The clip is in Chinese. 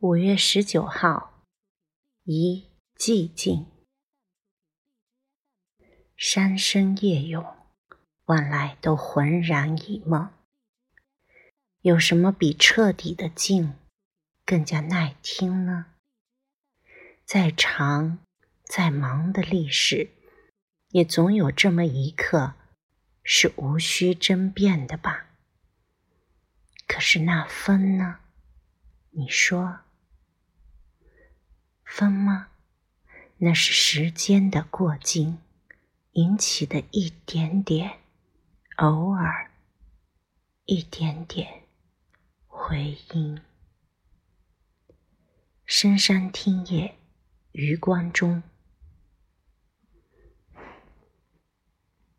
五月十九号，一寂静。山深夜永，万来都浑然一梦。有什么比彻底的静更加耐听呢？再长、再忙的历史，也总有这么一刻是无需争辩的吧？可是那风呢？你说？分吗？那是时间的过境引起的一点点，偶尔一点点回音。深山听夜，余光中。